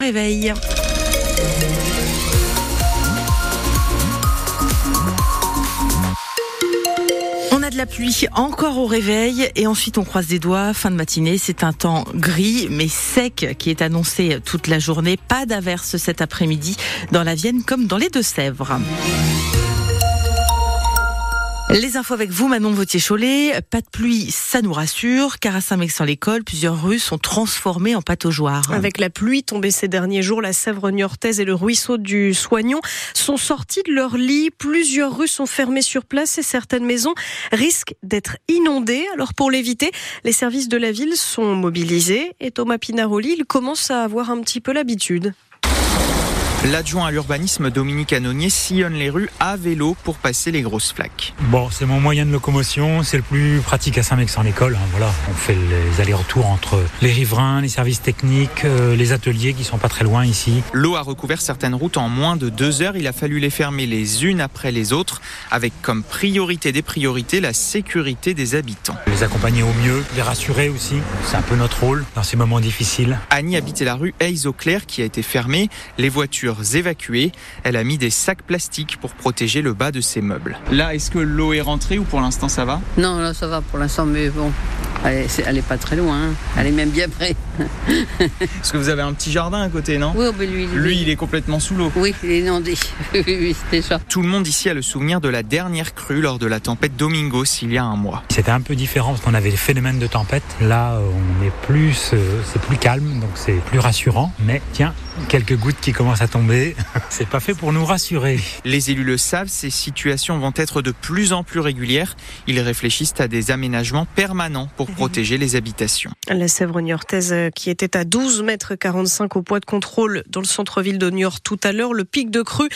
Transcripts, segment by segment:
Réveil. On a de la pluie encore au réveil et ensuite on croise des doigts. Fin de matinée, c'est un temps gris mais sec qui est annoncé toute la journée. Pas d'averse cet après-midi dans la Vienne comme dans les Deux-Sèvres. Les infos avec vous, Manon Vautier-Cholet. Pas de pluie, ça nous rassure, car à Saint-Mexan-l'École, plusieurs rues sont transformées en pataugeoires. Avec la pluie tombée ces derniers jours, la Sèvre niortaise et le ruisseau du Soignon sont sortis de leur lit. Plusieurs rues sont fermées sur place et certaines maisons risquent d'être inondées. Alors pour l'éviter, les services de la ville sont mobilisés et Thomas Pinaroli, il commence à avoir un petit peu l'habitude. L'adjoint à l'urbanisme Dominique Anonier sillonne les rues à vélo pour passer les grosses flaques. Bon, c'est mon moyen de locomotion, c'est le plus pratique à Saint-Mex-en-École. Hein, voilà, on fait les allers-retours entre les riverains, les services techniques, euh, les ateliers qui sont pas très loin ici. L'eau a recouvert certaines routes en moins de deux heures. Il a fallu les fermer les unes après les autres, avec comme priorité des priorités la sécurité des habitants. Les accompagner au mieux, les rassurer aussi, c'est un peu notre rôle dans ces moments difficiles. Annie habitait la rue Hayes au Clair qui a été fermée. Les voitures évacuées. Elle a mis des sacs plastiques pour protéger le bas de ses meubles. Là, est-ce que l'eau est rentrée ou pour l'instant ça va? Non, là ça va pour l'instant, mais bon, elle est, elle est pas très loin. hein. Elle est même bien près. Parce que vous avez un petit jardin à côté, non? Oui, oh, ben lui, Lui, il est complètement sous l'eau. Oui, il est inondé. oui, oui, c'était ça. Tout le monde ici a le souvenir de la dernière crue lors de la tempête Domingos il y a un mois. C'était un peu différent parce qu'on avait les phénomènes de tempête. Là, on est plus, euh, c'est plus calme, donc c'est plus rassurant. Mais tiens, quelques gouttes qui commencent à tomber, c'est pas fait pour nous rassurer. Les élus le savent, ces situations vont être de plus en plus régulières. Ils réfléchissent à des aménagements permanents pour protéger les habitations. La Sèvre niortaise euh, qui était à 12 mètres 45 au poids de contrôle dans le centre-ville de Niort tout à l'heure. Le pic de crue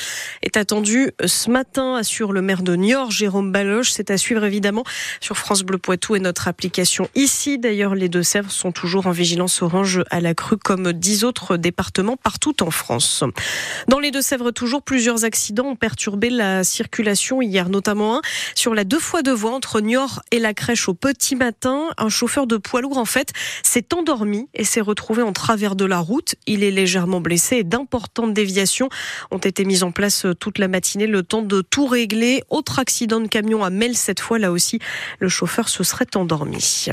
est attendu ce matin, assure le maire de Niort, Jérôme Baloche. C'est à suivre évidemment sur France Bleu Poitou et notre application ici. D'ailleurs, les Deux-Sèvres sont toujours en vigilance orange à la crue comme 10 autres départements partout en France. Dans les Deux-Sèvres, toujours plusieurs accidents ont perturbé la circulation hier, notamment un sur la deux fois deux voies entre Niort et la crèche au petit matin. Un chauffeur de poids lourd, en fait, s'est endormi et s'est retrouvé en travers de la route. Il est légèrement blessé et d'importantes déviations ont été mises en place toute la matinée, le temps de tout régler. Autre accident de camion à Mel, cette fois, là aussi, le chauffeur se serait endormi.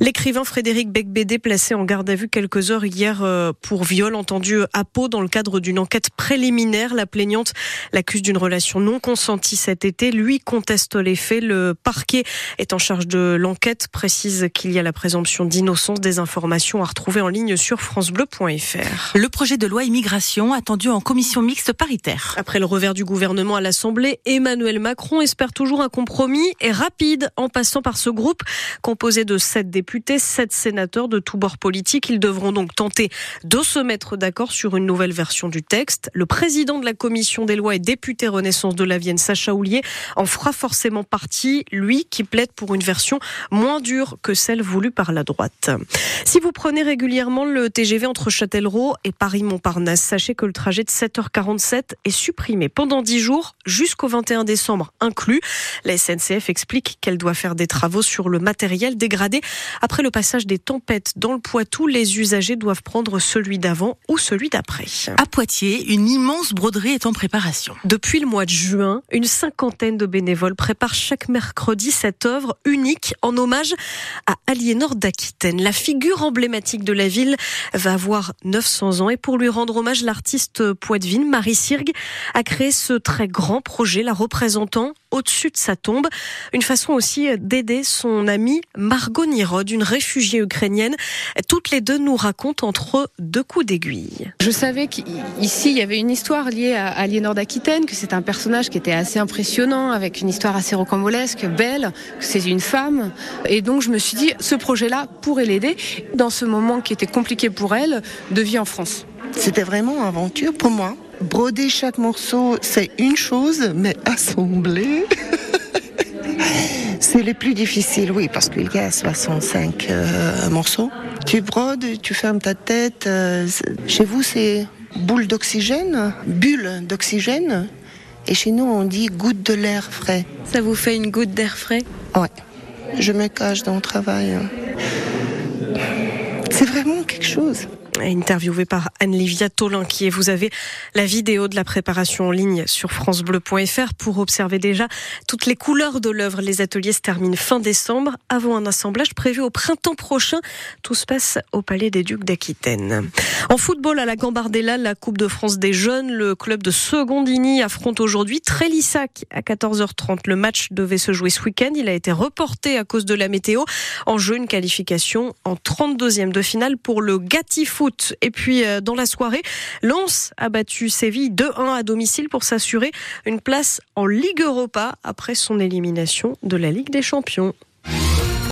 L'écrivain Frédéric Becbédé, placé en garde à vue quelques heures hier euh, pour viol entendu à Pau dans le cadre d'une enquête préliminaire. La plaignante l'accuse d'une relation non consentie cet été. Lui conteste les faits. Le parquet est en charge de l'enquête, précise qu'il y a la présomption d'innocence des informations à retrouver en ligne sur francebleu.fr. Le projet de loi immigration attendu en commission mixte paritaire. Après le revers du gouvernement à l'Assemblée, Emmanuel Macron espère toujours un compromis et rapide en passant par ce groupe composé de sept députés, sept sénateurs de tous bords politiques. Ils devront donc tenter de se mettre d'accord sur une nouvelle version du texte. Le président de la commission des lois et député Renaissance de la Vienne, Sacha Houlier, en fera forcément partie, lui qui plaide pour une version moins dure que celle voulue par la droite. Si vous prenez régulièrement le TGV entre Châtellerault et Paris-Montparnasse, sachez que le trajet de 7h47 est supprimé pendant 10 jours jusqu'au 21 décembre inclus. La SNCF explique qu'elle doit faire des travaux sur le matériel dégradé. Après le passage des tempêtes dans le Poitou, les usagers doivent prendre celui d'avant ou celui d'après. À Poitiers, une immense broderie est en préparation. Depuis le mois de juin, une cinquantaine de bénévoles préparent chaque mercredi cette œuvre unique en hommage à Aliénor d'Aquitaine. La figure emblématique de la ville va avoir 900 ans et pour lui rendre hommage, l'artiste poitevine Marie Sirgue a créé ce très grand projet, la représentant au-dessus de sa tombe. Une façon aussi d'aider son amie Margot Nirod, une réfugiée ukrainienne. Toutes les deux nous racontent entre deux coups d'aiguille. Je savais qu'ici, il y avait une histoire liée à Aliénor d'Aquitaine, que c'est un personnage qui était assez impressionnant, avec une histoire assez rocambolesque, belle, que c'est une femme. Et donc, je me suis dit, ce projet-là pourrait l'aider dans ce moment qui était compliqué pour elle de vie en France. C'était vraiment une aventure pour moi. Broder chaque morceau, c'est une chose, mais assembler, c'est les plus difficiles, oui, parce qu'il y a 65 euh, morceaux. Tu brodes, tu fermes ta tête. euh, chez vous, c'est boule d'oxygène, bulle d'oxygène. Et chez nous, on dit goutte de l'air frais. Ça vous fait une goutte d'air frais? Ouais, je me cache dans le travail. C'est vraiment quelque chose. Interviewé par Anne-Livia Tolin, qui est, vous avez la vidéo de la préparation en ligne sur francebleu.fr pour observer déjà toutes les couleurs de l'œuvre. Les ateliers se terminent fin décembre avant un assemblage prévu au printemps prochain. Tout se passe au Palais des Ducs d'Aquitaine. En football à la Gambardella, la Coupe de France des jeunes, le club de Secondini affronte aujourd'hui Trélissac à 14h30. Le match devait se jouer ce week-end. Il a été reporté à cause de la météo. En jeu, une qualification en 32e de finale pour le Gatti Et puis, euh, dans la soirée, Lens a battu Séville 2-1 à domicile pour s'assurer une place en Ligue Europa après son élimination de la Ligue des Champions.